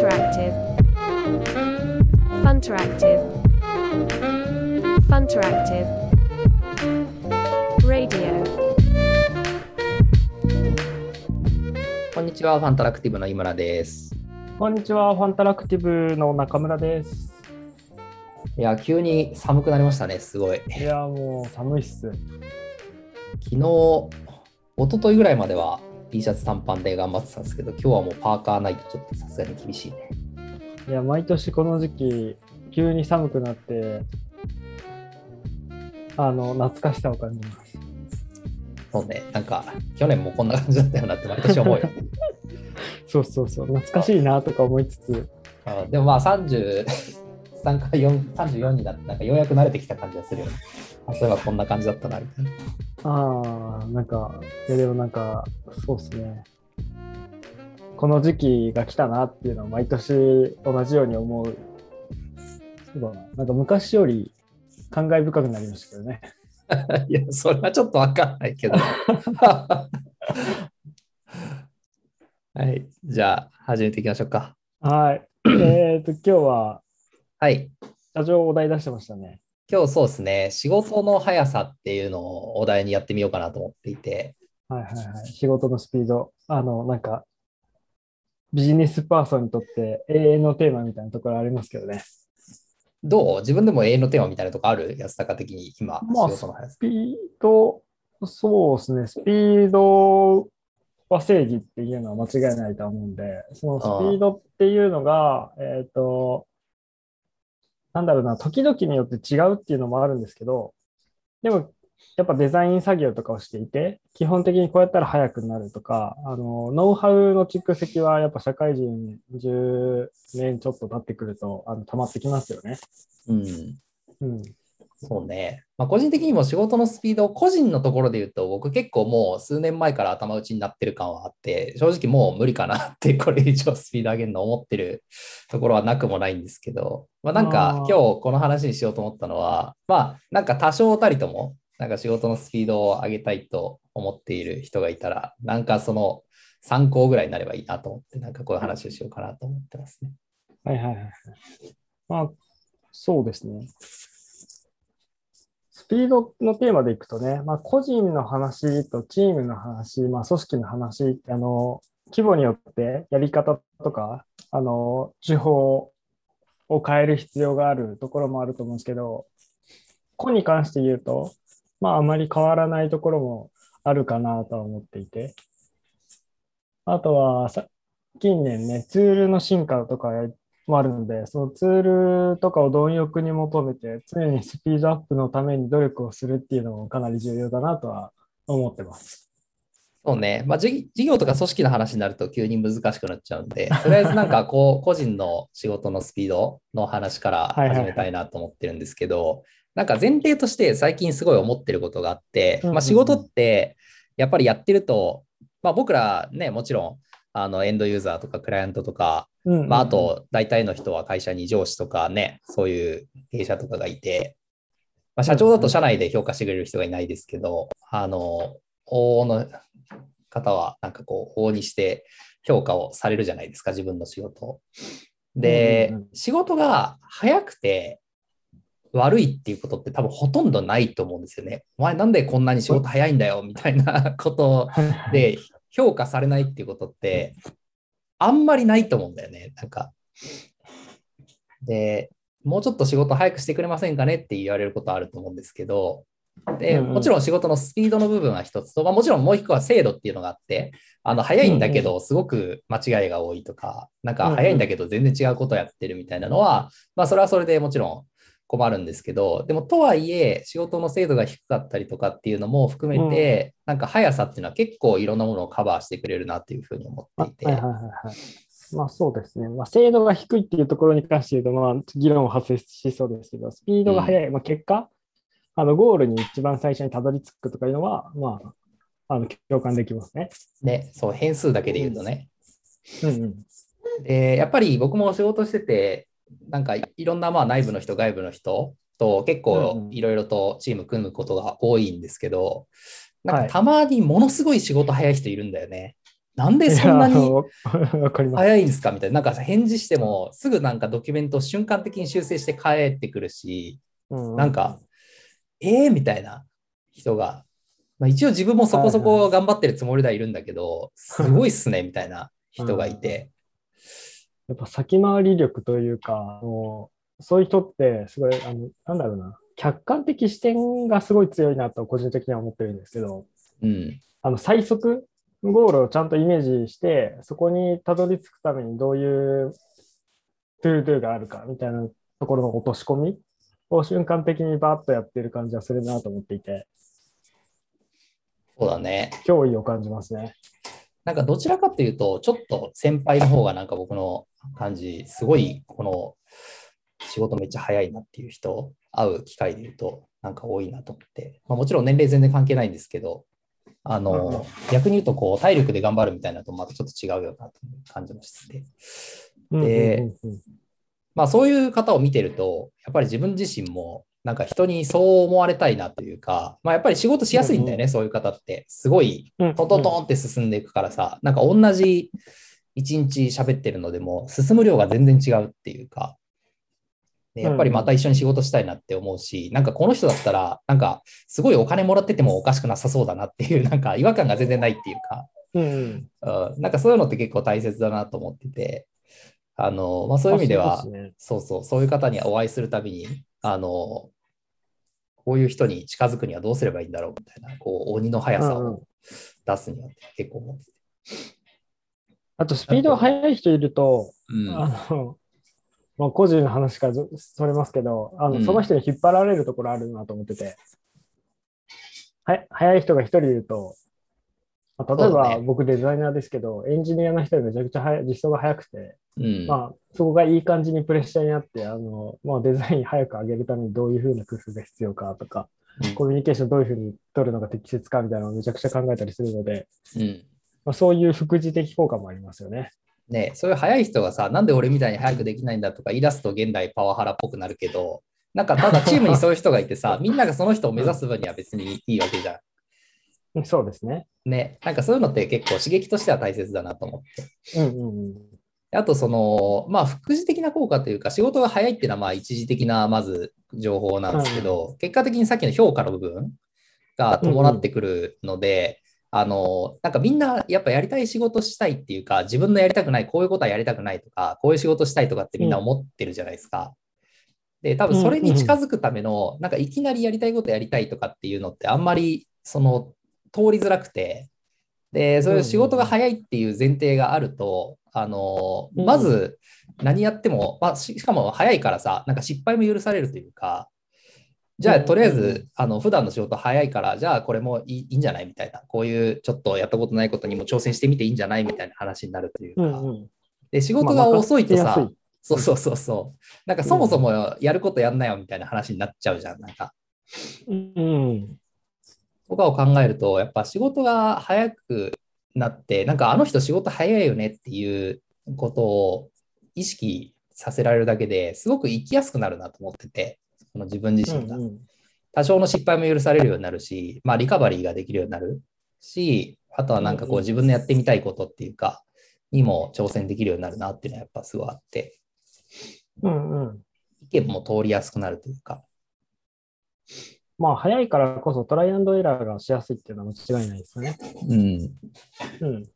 Funteractive. Funteractive. Funteractive. Radio. こんにちは、ファンタラクティブの井村です。こんにちは、ファンタラクティブの中村です。いや、急に寒くなりましたね、すごい。いや、もう寒いっす。昨日、一昨日ぐらいまでは T シャツ短パンで頑張ってたんですけど、今日はもうパーカーないとちょっとさすがに厳しいね。いや、毎年この時期、急に寒くなって、あの、懐かしさを感じます。そうね、なんか、去年もこんな感じだったよなって毎年思うよ。そうそうそう、懐かしいなとか思いつつ、あでもまあ33から4 34になって、なんかようやく慣れてきた感じがするよね。あそういえばこんな感じだったな、みたいな。ああ、なんか、いやでもなんか、そうっすね。この時期が来たなっていうのは毎年同じように思う。そうだな。なんか昔より感慨深くなりましたけどね。いや、それはちょっとわかんないけど。はい、じゃあ始めていきましょうか。はい。えっと、今日は、はい。社長お題出してましたね。今日そうですね、仕事の速さっていうのをお題にやってみようかなと思っていて、はいはいはい。仕事のスピード。あの、なんか、ビジネスパーソンにとって永遠のテーマみたいなところありますけどね。どう？自分でも永遠のテーマみたいなとこある？安高的に今、まあ仕事の速さス。ピード、そうですね。スピードは正義っていうのは間違いないと思うんで、そのスピードっていうのが、えっ、と、なんだろうな、時々によって違うっていうのもあるんですけど、でも、やっぱデザイン作業とかをしていて、基本的にこうやったら速くなるとか、あの、ノウハウの蓄積はやっぱ社会人10年ちょっと経ってくると、あの、溜まってきますよね。うん。うん。そうね。まあ、個人的にも仕事のスピード、個人のところで言うと、僕結構もう数年前から頭打ちになってる感はあって、正直もう無理かなって、これ以上スピード上げるの思ってるところはなくもないんですけど、まあ、なんか今日この話にしようと思ったのは、まあなんか多少たりとも、なんか仕事のスピードを上げたいと思っている人がいたら、なんかその参考ぐらいになればいいなと思って、なんかこういう話をしようかなと思ってますね。はいはいはいはい。まあ、そうですね。スピードのテーマでいくとね、まあ、個人の話とチームの話、まあ、組織の話、あの、規模によってやり方とか、あの、手法を変える必要があるところもあると思うんですけど、個に関して言うと、まあ、あまり変わらないところもあるかなとは思っていて、あとは、近年ね、ツールの進化とかもあるので、そのツールとかを貪欲に求めて、常にスピードアップのために努力をするっていうのもかなり重要だなとは思ってます。そうね、まあ、事事業とか組織の話になると急に難しくなっちゃうんで、とりあえずなんかこう、個人の仕事のスピードの話からはいはいはい。始めたいなと思ってるんですけど、なんか前提として最近すごい思ってることがあって、まあ、仕事ってやっぱりやってると、まあ、僕らね、もちろんあのエンドユーザーとかクライアントとか、うんまあ、あ、と大体の人は会社に上司とかね、そういう経営者とかがいて、まあ、社長だと社内で評価してくれる人がいないですけど、あの、往々の方はなんかこう、往々にして評価をされるじゃないですか、自分の仕事を。で、うんうんうん仕事が早くて悪いっていうことって多分ほとんどないと思うんですよね。お前なんでこんなに仕事早いんだよみたいなことで評価されないっていうことってあんまりないと思うんだよね。なんか。で、もうちょっと仕事早くしてくれませんかねって言われることあると思うんですけど、で、もちろん仕事のスピードの部分は一つと、まあ、もちろんもう一個は精度っていうのがあって、あの、早いんだけど、すごく間違いが多いとか、なんか早いんだけど全然違うことをやってるみたいなのは、まあ、それはそれでもちろん困るんですけど、でもとはいえ、仕事の精度が低かったりとかっていうのも含めて、なんか速さっていうのは結構いろんなものをカバーしてくれるなっていうふうに思あっていてはいはい、はいはい。まあそうですね。まあ精度が低いっていうところに関して言うと、まあ議論を発生しそうですけど、スピードが速い、まあ結果、あのゴールに一番最初にたどり着くとかいうのは、まあ、あの共感できますね。ね、そう、変数だけで言うとね。うんうん。で、やっぱり僕も仕事してて、なんかいろんなまあ内部の人、外部の人と結構いろいろとチーム組むことが多いんですけど、なんはいかたまにものすごい仕事早い人いるんだよね。なんでそんなに。早いんですか？みたいな。なんか返事しても、すぐなんかドキュメントを瞬間的に修正して帰ってくるし、うなんか、えーみたいな人が、まあ、一応自分もそこそこ頑張ってるつもりではいるんだけど、すごいっすね、みたいな人がいて。やっぱ先回り力というか、あのそういう人って、すごい、あの、なんだろうな、客観的視点がすごい強いなと個人的には思ってるんですけど、うん。あの、最速ゴールをちゃんとイメージして、そこにたどり着くためにどういう To Do があるかみたいなところの落とし込みを瞬間的にバーッとやってる感じはするなと思っていて、そうだね。脅威を感じますね。なんかどちらかというと、ちょっと先輩の方がなんか僕の感じ、すごいこの仕事めっちゃ早いなっていう人、会う機会で言うと、なんか多いなと思って、まあ、もちろん年齢全然関係ないんですけど、あうんうんの、逆に言うと、こう、体力で頑張るみたいなのとまたちょっと違うよなという感じもして。て、でうんうんうんうん。まあそういう方を見てると、やっぱり自分自身も、なんか人にそう思われたいなというか、まあやっぱり仕事しやすいんだよね、うんそういう方って。すごいうん。トントントンって進んでいくからさ、なんか同じ一日喋ってるのでも進む量が全然違うっていうか、でやっぱりまた一緒に仕事したいなって思うし、なんかこの人だったら、なんかすごいお金もらっててもおかしくなさそうだなっていう、なんか違和感が全然ないっていうか、うんうん。うん。なんかそういうのって結構大切だなと思ってて、あの、まあそういう意味では、あそうね。そうそう、そういう方にお会いするたびに、あの、こういう人に近づくにはどうすればいいんだろうみたいな、こう、鬼の速さうんうん。を出すには結構思ってて。あと、スピードが速い人いると、うん。あの、まあ、個人の話からずそれますけど、あの、うんその人に引っ張られるところあるなと思ってて、は速い人が一人いると、まあ例えば僕デザイナーですけど、エンジニアの人めちゃくちゃ実装が速くて、うん。まあ、そこがいい感じにプレッシャーになって、あの、まあ、デザイン早く上げるためにどういうふうな工夫が必要かとか、うんコミュニケーションどういうふうに取るのが適切かみたいなのをめちゃくちゃ考えたりするので、うん。まあ、そういう副次的効果もありますよね。ねそういう速い人がさ、なんで俺みたいに速くできないんだとか言い出すと現代パワハラっぽくなるけど、なんかただチームにそういう人がいてさ、みんながその人を目指す分には別にいいわけじゃうんそうですね。ん。ね、なんかそういうのって結構刺激としては大切だなと思って。うんうんうん。あと、その、まあ、副次的な効果というか、仕事が早いっていうのは、まあ、一時的な、まず、情報なんですけど、結果的にさっきの評価の部分が伴ってくるので、あの、なんかみんな、やっぱやりたい仕事したいっていうか、自分のやりたくない、こういうことはやりたくないとか、こういう仕事したいとかってみんな思ってるじゃないですか。で、多分それに近づくための、なんかいきなりやりたいことやりたいとかっていうのって、あんまり、その、通りづらくて、で、そういう仕事が早いっていう前提があると、あの、うん。まず何やっても、まあ、ししかも早いからさ、なんか失敗も許されるというか、じゃあ、うんとりあえうんず、あの、普段の仕事早いから、じゃあ、これもいいいいんじゃない？みたいな、こういうちょっとやったことないことにも挑戦してみていいんじゃない？みたいな話になるというか、うんうん。で、仕事が遅いとさ、そうそうそうそう、なんかそもそもやることやんなよみたいな話になっちゃうじゃん、なんか。うん。とかを考えると、やっぱ仕事が早くなって、なんかあの人仕事早いよねっていうことを意識させられるだけですごく生きやすくなるなと思ってて、その自分自身が。うんうん多少の失敗も許されるようになるし、まあリカバリーができるようになるし、あとはなんかこう自分のやってみたいことっていうか、にも挑戦できるようになるなっていうのはやっぱすごいあって、うんうん。意見も通りやすくなるというか、まあ、早いからこそトライアンドエラーがしやすいっていうのは間違いないですよね。うん。うん。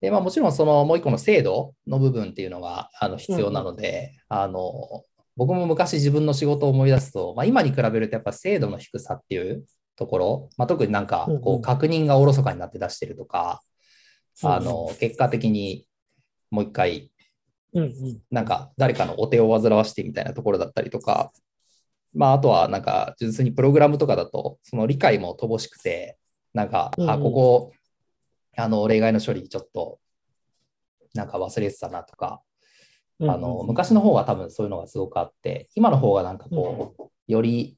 で、まあもちろんそのもう一個の制度の部分っていうのがあの必要なので、あの、僕も昔自分の仕事を思い出すと、まあ今に比べるとやっぱ精度の低さっていうところ、まあ特になんかうんうん。こう確認がおろそかになって出してるとか、うんうんあの、結果的にもう一回うんうん。なんか誰かのお手を煩わしてみたいなところだったりとか、まああとはなんか純粋にプログラムとかだと、その理解も乏しくて、なんか、あ、うんうん。ここ、あの、例外の処理ちょっと、なんか忘れてたなとか、あの、昔の方が多分そういうのがすごくあって、今の方がなんかこう、より、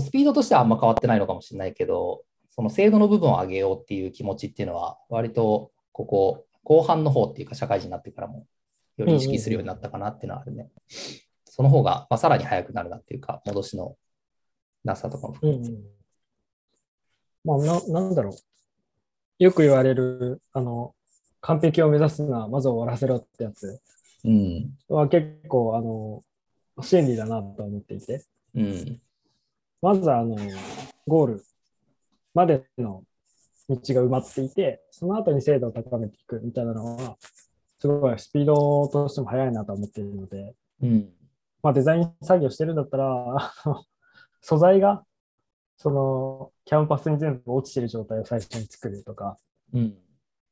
スピードとしてはあんま変わってないのかもしれないけど、その精度の部分を上げようっていう気持ちっていうのは、割とここ、後半の方っていうか、社会人になってからも、より意識するようになったかなっていうのはあるね。その方が、まあ、さらに速くなるなっていうか、戻しのなさとかも含めて。うんうんまあ、ななんだろう。よく言われる、あの、完璧を目指すのはまず終わらせろってやつうん。は結構、あの、真理だなと思っていて。うん。まずあの、ゴールまでの道が埋まっていて、その後に精度を高めていくみたいなのは、すごいスピードとしても速いなと思っているので、うん。まあ、デザイン作業してるんだったら、素材が、その、キャンパスに全部落ちてる状態を最初に作るとか、うん。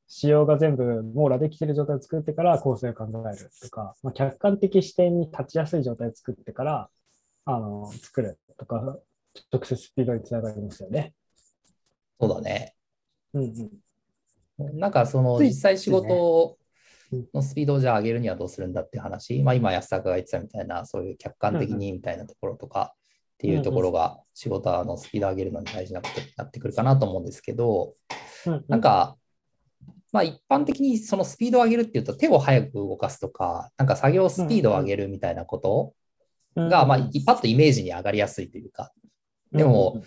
仕様が全部網羅できてる状態を作ってから構成を考えるとか、まあ、客観的視点に立ちやすい状態を作ってから、あの、作るとか、直接スピードにつながりますよね。そうだね。うんうん。なんかその実際仕事うんのスピードをじゃあ上げるにはどうするんだっていう話、まあ今安坂が言ってたみたいな、そういう客観的にみたいなところとかっていうところが仕事のスピードを上げるのに大事なことになってくるかなと思うんですけど、うんなんか、まあ一般的にそのスピードを上げるっていうと手を早く動かすとか、なんか作業スピードを上げるみたいなことが、まあパッとイメージに上がりやすいというか、でも、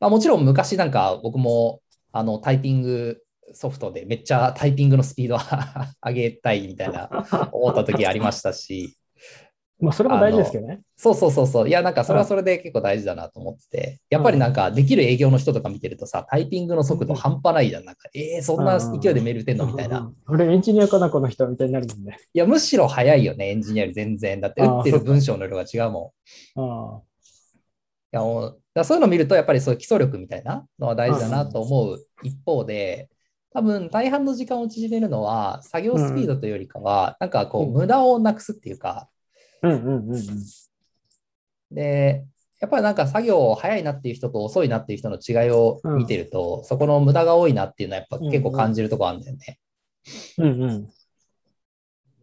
まあ、もちろん昔なんか僕もあのタイピングソフトでめっちゃタイピングのスピードを 上げたいみたいな思った時ありましたし、まあ、それも大事ですけどね。そうそうそうそう、いやなんかそれはそれで結構大事だなと思ってて、やっぱりなんかできる営業の人とか見てるとさ、タイピングの速度半端ないじゃん。なんか、えー、そんな勢いでメール打てんのみたいな。。俺エンジニアかな、この人みたいになるもんね。いや、むしろ早いよね、エンジニアより全然。だって打ってる文章の量が違うもん。あいやもうだそういうのを見ると、やっぱりそういう基礎力みたいなのは大事だなと思う一方で、多分大半の時間を縮めるのは、作業スピードというよりかは、なんかこう、うん無駄をなくすっていうか、あ。うんうんうんうん。で、やっぱりなんか作業早いなっていう人と遅いなっていう人の違いを見てると、そこの無駄が多いなっていうのはやっぱ結構感じるところあるんだよね。うんうん。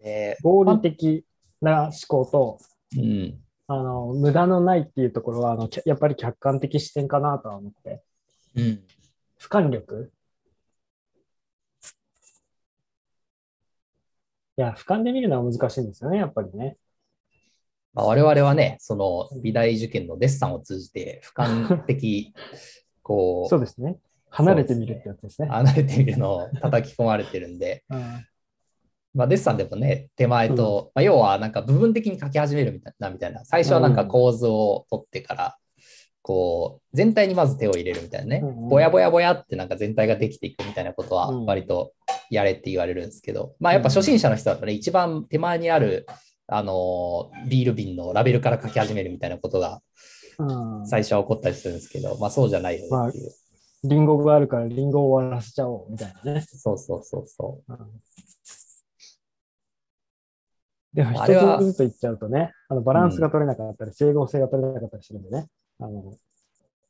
で合理的な思考と、うん、あの、無駄のないっていうところは、あの、やっぱり客観的視点かなとは思って。うん、俯瞰力？いや、俯瞰で見るのは難しいんですよね、やっぱりね。まあ、我々はね、その美大受験のデッサンを通じて俯瞰的、こそうですね。離れてみるってやつですね。離れてみるのを叩き込まれてるんで、うん。まあ、デッサンでもね、手前と、まあ、要はなんか部分的に書き始めるみたいな、みたいな。最初はなんか構図を取ってから、こう、全体にまず手を入れるみたいなね。ぼやぼやぼやってなんか全体ができていくみたいなことはうん。割とやれって言われるんですけど、まあやっぱ初心者の人だとね、一番手前にある、あのー、ビール瓶のラベルから書き始めるみたいなことがうん最初は起こったりするんですけど、まあそうじゃないよねっていう。リンゴがあるからリンゴを終わらせちゃおうみたいなね。そうそうそうそう。でもあれは一つずつ言っちゃうとね、あのバランスが取れなかったり、整合性が取れなかったりするんでね、あの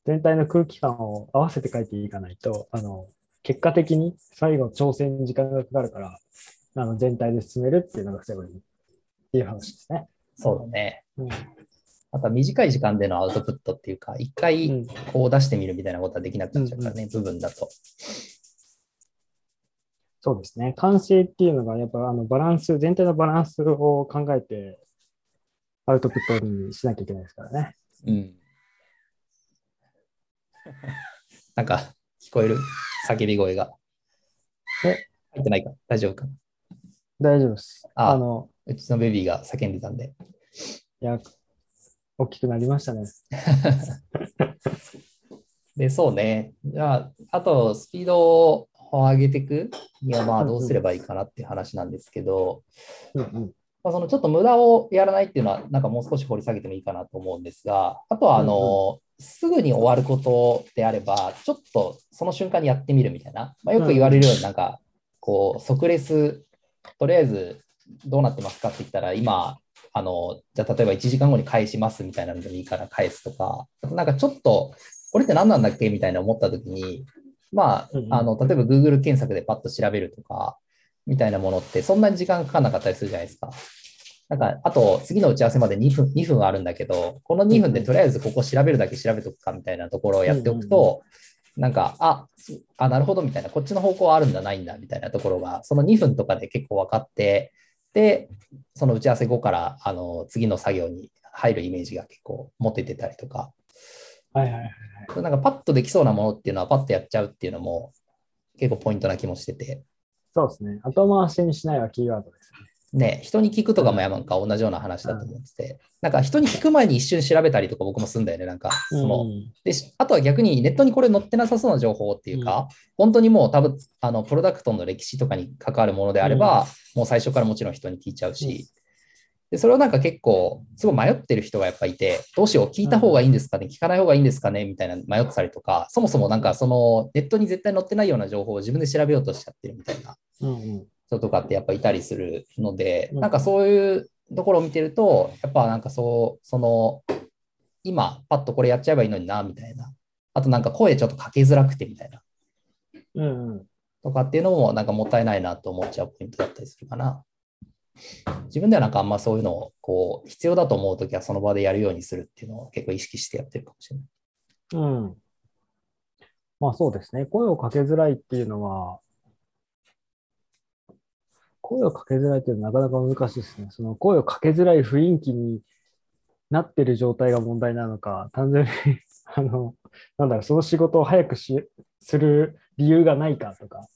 全体の空気感を合わせて書いていかないと、あの結果的に最後調整に時間がかかるから、あの全体で進めるっていうのがセオリーっていう話ですね。そうだね。うんあとは短い時間でのアウトプットっていうか、一う回んこう出してみるみたいなことはできなくなっちゃうからね、部分だと。そうですね。完成っていうのが、やっぱあのバランス、全体のバランスを考えて、アウトプットにしなきゃいけないですからね。うん。なんか、聞こえる？叫び声が。え？入ってないか？大丈夫か？大丈夫です。ああの、うちのベビーが叫んでたんで。いや、大きくなりましたね。で、そうね。じゃあ、あと、スピードを上げていくには、まあ、どうすればいいかなっていう話なんですけど、うんうん。まあ、そのちょっと無駄をやらないっていうのは、なんかもう少し掘り下げてもいいかなと思うんですが、あとは、あの、すぐに終わることであれば、ちょっとその瞬間にやってみるみたいな、まあ、よく言われるように、なんか、こう、即レス、とりあえずどうなってますかって言ったら、今、あの、じゃあ例えば1時間後に返しますみたいなのでもいいから返すとか、なんかちょっと、これって何なんだっけ？みたいな思った時に、まあ、あの、例えば Google 検索でパッと調べるとか、みたいなものって、そんなに時間かかんなかったりするじゃないですか。なんか、あと、次の打ち合わせまで2分、2分あるんだけど、この2分でとりあえずここ調べるだけ調べとくかみたいなところをやっておくと、なんか、あ、すあ、なるほどみたいな、こっちの方向あるんだ、ないんだみたいなところが、その2分とかで結構分かって、で、その打ち合わせ後から、あの、次の作業に入るイメージが結構持ててたりとか、はいはいはい。なんかパッとできそうなものっていうのはパッとやっちゃうっていうのも結構ポイントな気もしてて。そうですね。後回しにしないはキーワードですね。ね、人に聞くとかもやなんか同じような話だと思ってて、なんか人に聞く前に一瞬調べたりとか僕もするんだよね、なんか、その、うんで、しあとは逆にネットにこれ載ってなさそうな情報っていうか、本当にもう多分、あの、プロダクトの歴史とかに関わるものであれば、もう最初からもちろん人に聞いちゃうし、で、それをなんか結構、すごい迷ってる人がやっぱいて、どうしよう、聞いた方がいいんですかね、聞かない方がいいんですかね、みたいな迷ってたりとか、そもそもなんかそのネットに絶対載ってないような情報を自分で調べようとしちゃってるみたいな。うんうん人とかってやっぱいたりするので、うんなんかそういうところを見てると、やっぱなんかそう、その、今、パッとこれやっちゃえばいいのにな、みたいな。あとなんか声ちょっとかけづらくてみたいな。うんうんとかっていうのもなんかもったいないなと思っちゃうポイントだったりするかな。自分ではなんかあんまそういうのをこう必要だと思うときはその場でやるようにするっていうのを結構意識してやってるかもしれない。うん。まあそうですね。声をかけづらいっていうのは、声をかけづらいっていうのはなかなか難しいですね。その声をかけづらい雰囲気になってる状態が問題なのか、単純にあの、なんだろう、その仕事を早くしする理由がないかとか、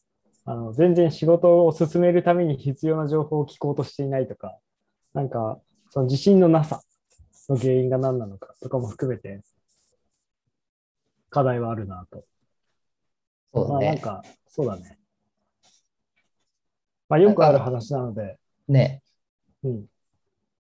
あの全然仕事を進めるために必要な情報を聞こうとしていないとか、なんか、その自信のなさの原因が何なのかとかも含めて、課題はあるなと。そうだね。まあなんか、そうだね。まあよくある話なので、ね。うん。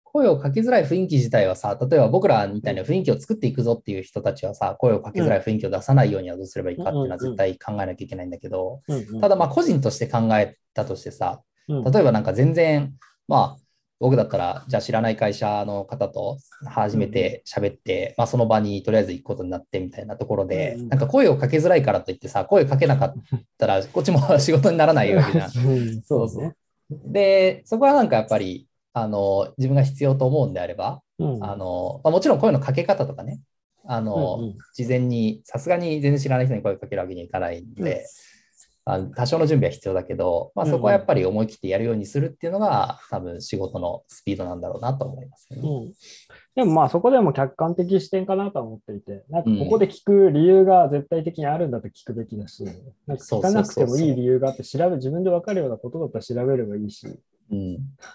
声をかけづらい雰囲気自体はさ、例えば僕らみたいな雰囲気を作っていくぞっていう人たちはさ、声をかけづらい雰囲気を出さないようにはどうすればいいかっていうのは絶対考えなきゃいけないんだけど、ただまあ個人として考えたとしてさ、うん。例えばなんか全然、まあ僕だったら、じゃあ知らない会社の方と初めて喋って、まあその場にとりあえず行くことになってみたいなところで、うんなんか声をかけづらいからといってさ、声かけなかったら、こっちも仕事にならないわけじゃん。うん。そうでそこはなんかやっぱり、あの、自分が必要と思うんであれば、うん。あの、まあ、もちろん声のかけ方とかね、あの、うんうん。事前に、さすがに全然知らない人に声かけるわけにはいかないんで、あの多少の準備は必要だけど、まあ、そこはやっぱり思い切ってやるようにするっていうのが、多分仕事のスピードなんだろうなと思いますよね。う。んでもまあそこでも客観的視点かなとは思っていて、なんかここで聞く理由が絶対的にあるんだと聞くべきだし、なんか聞かなくてもいい理由があって調べ、自分で分かるようなことだったら調べればいいし、うん。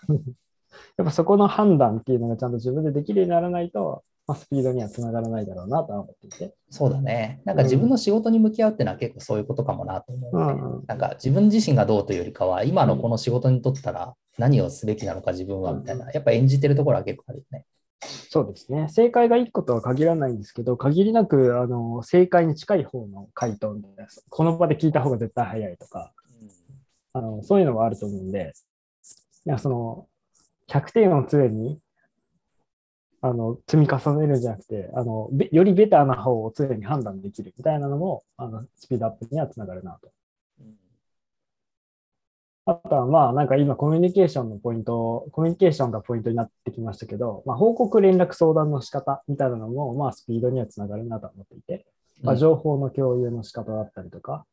やっぱそこの判断っていうのがちゃんと自分でできるようにならないと、まあ、スピードにはつながらないだろうなとは思っていて。そうだね。なんか自分の仕事に向き合うっていうのは結構そういうことかもなと思うので、うんうんなんか自分自身がどうというよりかは、今のこの仕事にとったら何をすべきなのか自分はみたいな、やっぱ演じてるところは結構あるよね。そうですね。正解が1個とは限らないんですけど、限りなくあの正解に近い方の回答です。この場で聞いた方が絶対早いとか、あのそういうのはあると思うんで、いやその100点を常にあの積み重ねるんじゃなくてあのべ、よりベターな方を常に判断できるみたいなのもあのスピードアップにはつながるなと。あとはまあなんか今コミュニケーションのポイント、コミュニケーションがポイントになってきましたけど、まあ、報告連絡相談の仕方みたいなのもまあスピードにはつながるなと思っていて、まあ、情報の共有の仕方だったりとか、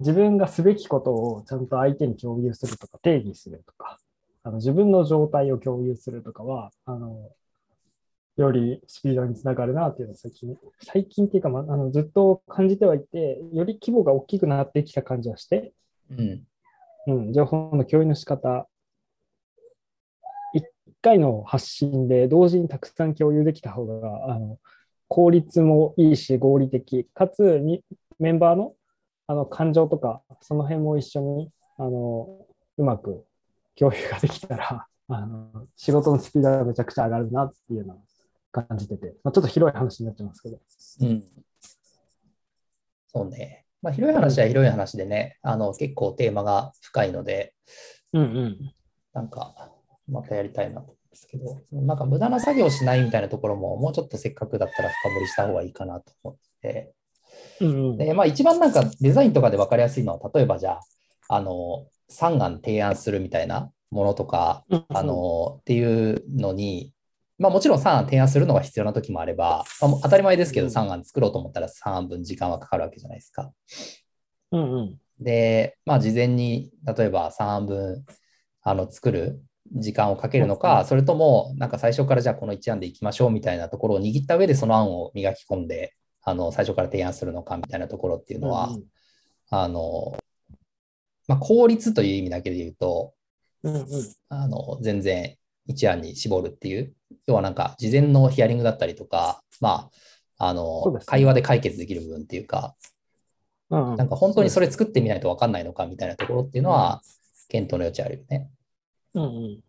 自分がすべきことをちゃんと相手に共有するとか定義するとか、あの自分の状態を共有するとかは、あのよりスピードにつながるなっていうのを最近、最近っていうか、まあ、あのずっと感じてはいて、より規模が大きくなってきた感じはして、うん。うん、情報の共有の仕方、一回の発信で同時にたくさん共有できた方が、あの効率もいいし、合理的、かつにメンバーのあの感情とか、その辺も一緒にあのうまく共有ができたら、あの仕事のスピードがめちゃくちゃ上がるなっていうのは感じてて、まあ、ちょっと広い話になっちゃいますけど。うん。そうね。まあ、広い話は広い話でね、あの、結構テーマが深いので、うんうん。なんか、またやりたいなと思うんですけど、なんか無駄な作業をしないみたいなところも、もうちょっとせっかくだったら深掘りした方がいいかなと思ってうんうんて、で、まあ一番なんかデザインとかで分かりやすいのは、例えばじゃあ、あの、3案提案するみたいなものとか、うんあの、っていうのに、まあもちろん3案提案するのが必要な時もあれば、まあ、当たり前ですけどうん。3案作ろうと思ったら3案分時間はかかるわけじゃないですか。うんうん。で、まあ事前に例えば3案分あの作る時間をかけるのか、それともなんか最初からじゃあこの1案でいきましょうみたいなところを握った上でその案を磨き込んで、あの最初から提案するのかみたいなところっていうのは、うんうん。あの、まあ、効率という意味だけで言うと、うんうん。あの全然一案に絞るっていう、要はなんか事前のヒアリングだったりとか、まあ、あのね。会話で解決できる部分っていうか、うんうん。なんか本当にそれ作ってみないと分かんないのかみたいなところっていうのは、検討の余地あるよね。うんうん。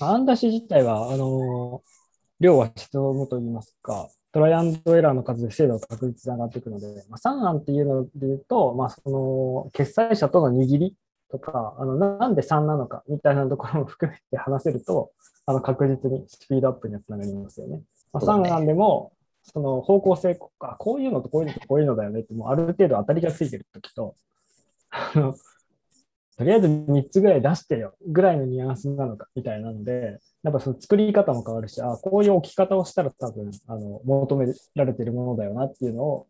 アンダシ自体は、あのー量は質を生むといいますか、トライアンドエラーの数で精度が確実に上がっていくので、まあ、3案っていうので言うと、まあ、その決済者との握りとか、あのななんで3なのかみたいなところも含めて話せると、あの確実にスピードアップにはつながりますよね。まあ、そうだね3案でも、その方向性あ、こういうのとこういうのとこういうのだよねって、もうある程度当たりがついてるときと、あのとりあえず3つぐらい出してよぐらいのニュアンスなのかみたいなので、やっぱその作り方も変わるし、あこういう置き方をしたら多分あの求められているものだよなっていうのを、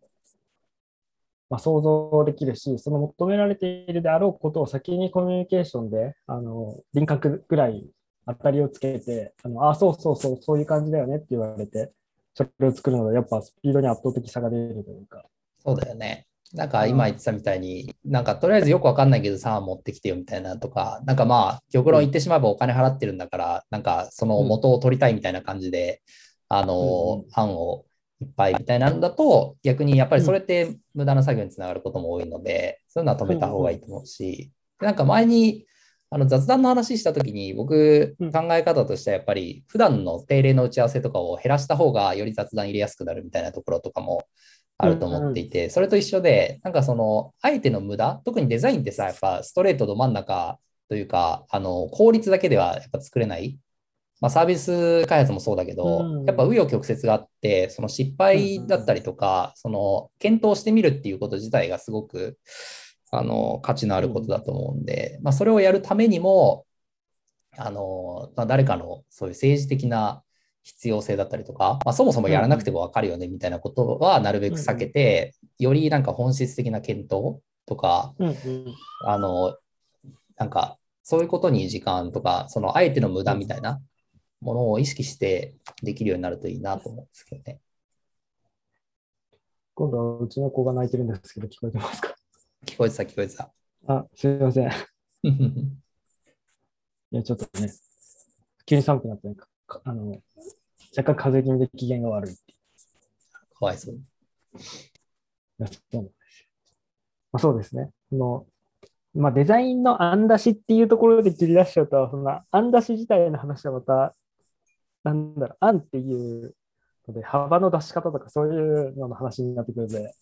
まあ、想像できるし、その求められているであろうことを先にコミュニケーションであの輪郭ぐらい当たりをつけて、あのあ、そうそうそう、そういう感じだよねって言われて、それを作るので、やっぱスピードに圧倒的差が出るというか。そうだよね。なんか今言ってたみたいに、なんかとりあえずよくわかんないけどさ、持ってきてよみたいなとか、なんかまあ、極論言ってしまえばお金払ってるんだから、なんかその元を取りたいみたいな感じで、あのん、案をいっぱいみたいなんだと、逆にやっぱりそれって無駄な作業につながることも多いので、そういうのは止めた方がいいと思うし、でなんか前に、あの雑談の話したときに、僕、うん。考え方としてはやっぱり、普段の定例の打ち合わせとかを減らした方が、より雑談入れやすくなるみたいなところとかもあると思っていて、それと一緒で、なんかその、あえての無駄、特にデザインってさ、やっぱストレートど真ん中というか、あの効率だけではやっぱ作れない。まあ、サービス開発もそうだけど、うん。やっぱ紆余曲折があって、その失敗だったりとか、その検討してみるっていうこと自体がすごくあの価値のあることだと思うんで、まあ、それをやるためにも、あのまあ、誰かのそういう政治的な必要性だったりとか、まあ、そもそもやらなくても分かるよねみたいなことはなるべく避けて、よりなんか本質的な検討とか、うんうん。あの、なんか、そういうことに時間とか、その、あえての無駄みたいなものを意識してできるようになるといいなと思うんですけどね。今度はうちの子が泣いてるんですけど、聞こえてますか？聞こえてた、聞こえてた。あ、すみません。いや、ちょっとね、急に寒くなって、あの、若干風邪気味で機嫌が悪いかわいそう。いやそうなんですよまあ、そうですね。そのまあ、デザインの案出しっていうところで切り出しちゃうと、そんな案出し自体の話はまた、なんだろう、案っていうので、幅の出し方とかそういうのの話になってくるので、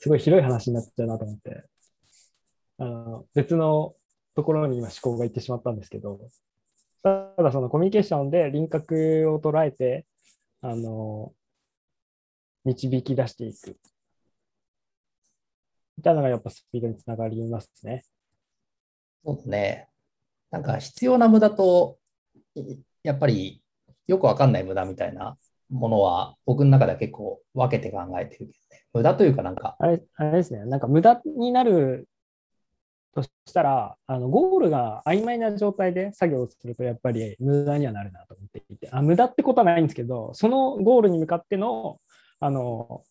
すごい広い話になっちゃうなと思って、あの別のところに今思考がいってしまったんですけど、ただそのコミュニケーションで輪郭を捉えて、あの、導き出していく。みたいなのがやっぱスピードにつながりますね。そうだね。なんか必要な無駄と、やっぱりよくわかんない無駄みたいなものは、僕の中では結構分けて考えてるけどね。無駄というかなんか、あれあれですね、なんか無駄になるとしたら、あのゴールが曖昧な状態で作業をすると、やっぱり無駄にはなるなと思っていて、あ無駄ってことはないんですけど、そのゴールに向かってのあの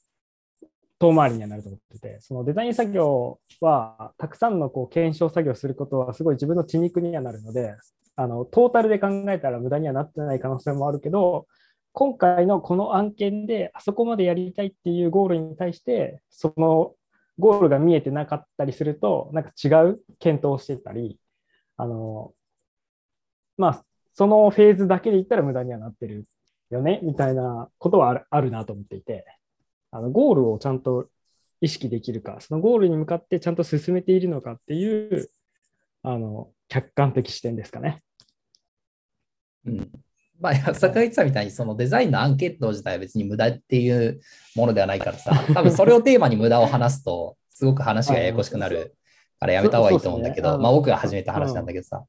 遠回りにはなると思ってて、そのデザイン作業は、たくさんのこう検証作業することは、すごい自分の血肉にはなるので、あのトータルで考えたら無駄にはなってない可能性もあるけど、今回のこの案件であそこまでやりたいっていうゴールに対して、そのゴールが見えてなかったりすると、なんか違う検討をしてたり、あの、まあ、そのフェーズだけで言ったら無駄にはなってるよね、みたいなことはあるあるなと思っていて、あのゴールをちゃんと意識できるか、そのゴールに向かってちゃんと進めているのかっていう、あの、客観的視点ですかね。うん。まあ、安坂が言ってたみたいに、そのデザインのアンケート自体は別に無駄っていうものではないからさ、多分それをテーマに無駄を話すと、すごく話がややこしくなるからやめた方がいいと思うんだけど、まあ僕が始めた話なんだけどさ。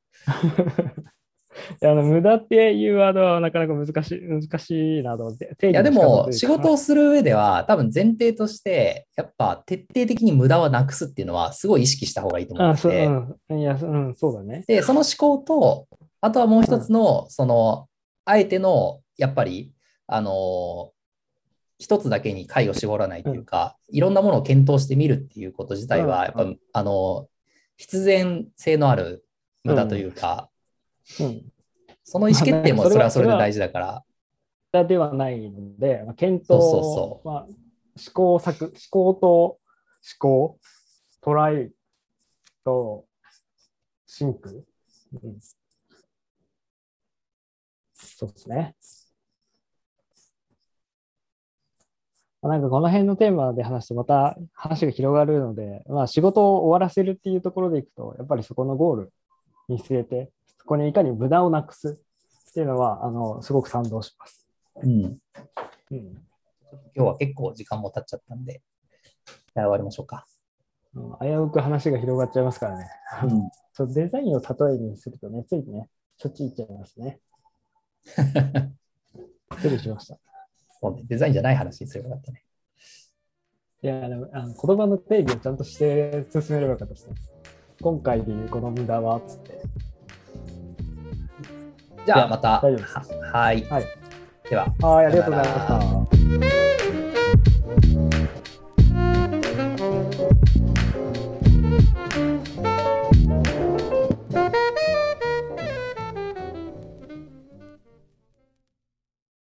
いやあの無駄っていうワードはなかなか難しい難しいなと思って。いいやでも仕事をする上では多分前提としてやっぱ徹底的に無駄はなくすっていうのはすごい意識した方がいいと思ってて、うん、いや、うん、そうだね。でその思考とあとはもう一つのそのあえてのやっぱりあの一つだけに回を絞らないというか、いろんなものを検討してみるっていうこと自体は、やっぱ、うんあの、必然性のある無駄というか、うん。その意思決定もそれはそれで大事だから、だではないので、まあ、検討そうそうそまあ、試行錯思考と思考、トライとシンク。うん、そうですね。まあなんかこの辺のテーマで話すとまた話が広がるので、まあ、仕事を終わらせるっていうところでいくと、やっぱりそこのゴール見据えて、そこにいかに無駄をなくすっていうのは、あのすごく賛同します。うん、うん今日は結構時間も経っちゃったんで、じゃあ終わりましょうか。うん危うく話が広がっちゃいますからね。うん そうデザインを例えにするとね、ついね、そっち行っちゃいますね。失礼しました。そうねデザインじゃない話にすればよかったね。いや、でもあの言葉の定義をちゃんとして進めればよかったですね。今回でいうこの無駄は、つって。じゃあまた。大丈夫ですははい。はい。では。はい、ありがとうございました。